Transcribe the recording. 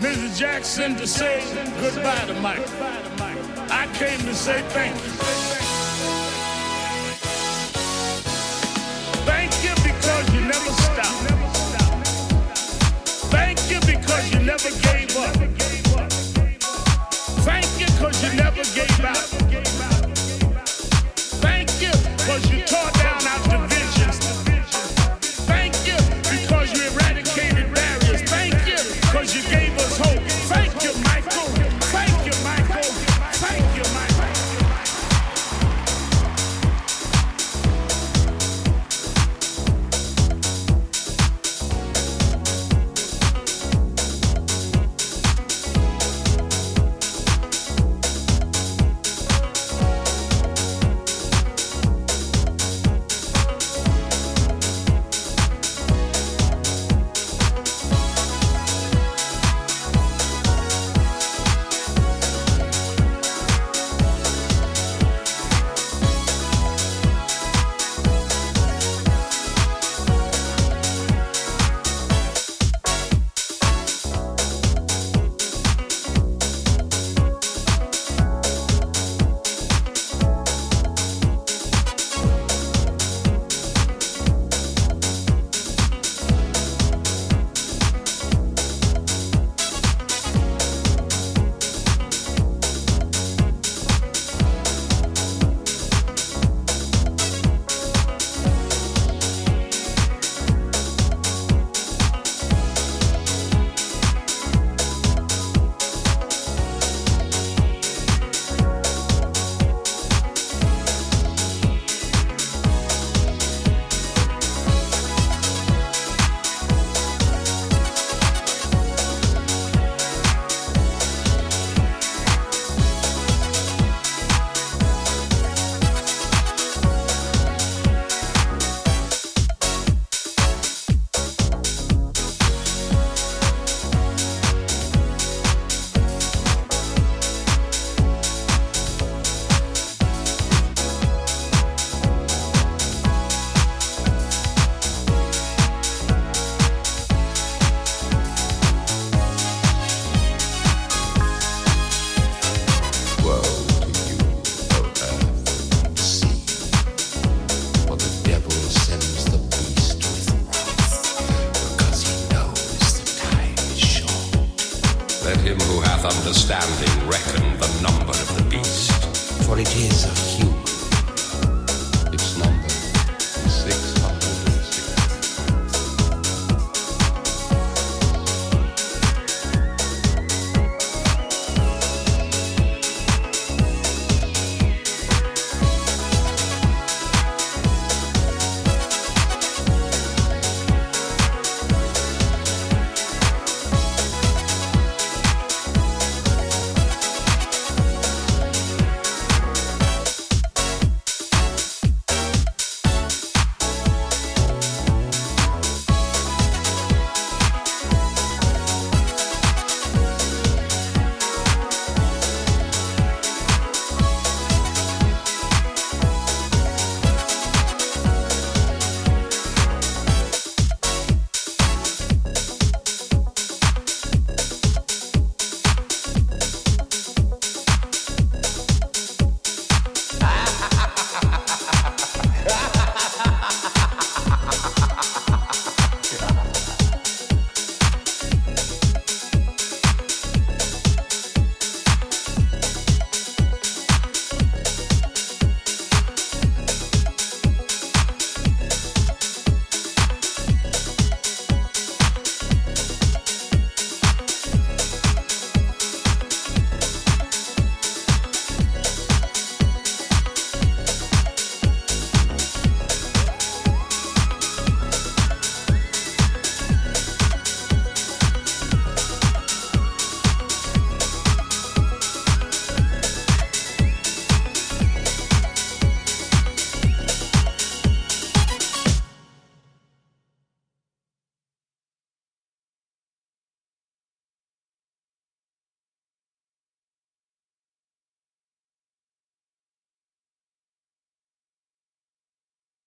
Mrs. Jackson to say goodbye to Mike. I came to say thank you. understanding reckon the number of the beast. For it is a huge.